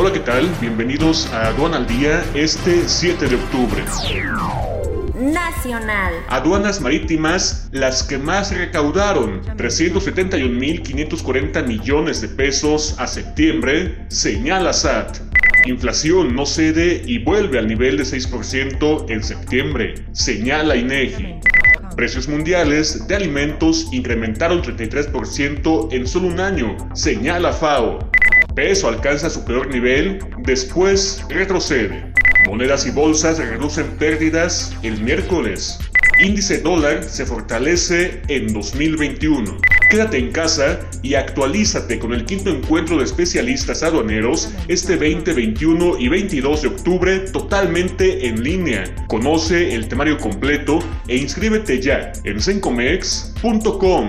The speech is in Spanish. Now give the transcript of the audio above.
Hola, ¿qué tal? Bienvenidos a Aduana al Día este 7 de octubre. Nacional. Aduanas marítimas, las que más recaudaron, 371.540 millones de pesos a septiembre, señala SAT. Inflación no cede y vuelve al nivel de 6% en septiembre, señala INEGI. Precios mundiales de alimentos incrementaron 33% en solo un año, señala FAO. Peso alcanza su peor nivel, después retrocede. Monedas y bolsas reducen pérdidas el miércoles. Índice dólar se fortalece en 2021. Quédate en casa y actualízate con el quinto encuentro de especialistas aduaneros este 20, 21 y 22 de octubre totalmente en línea. Conoce el temario completo e inscríbete ya en sencomex.com.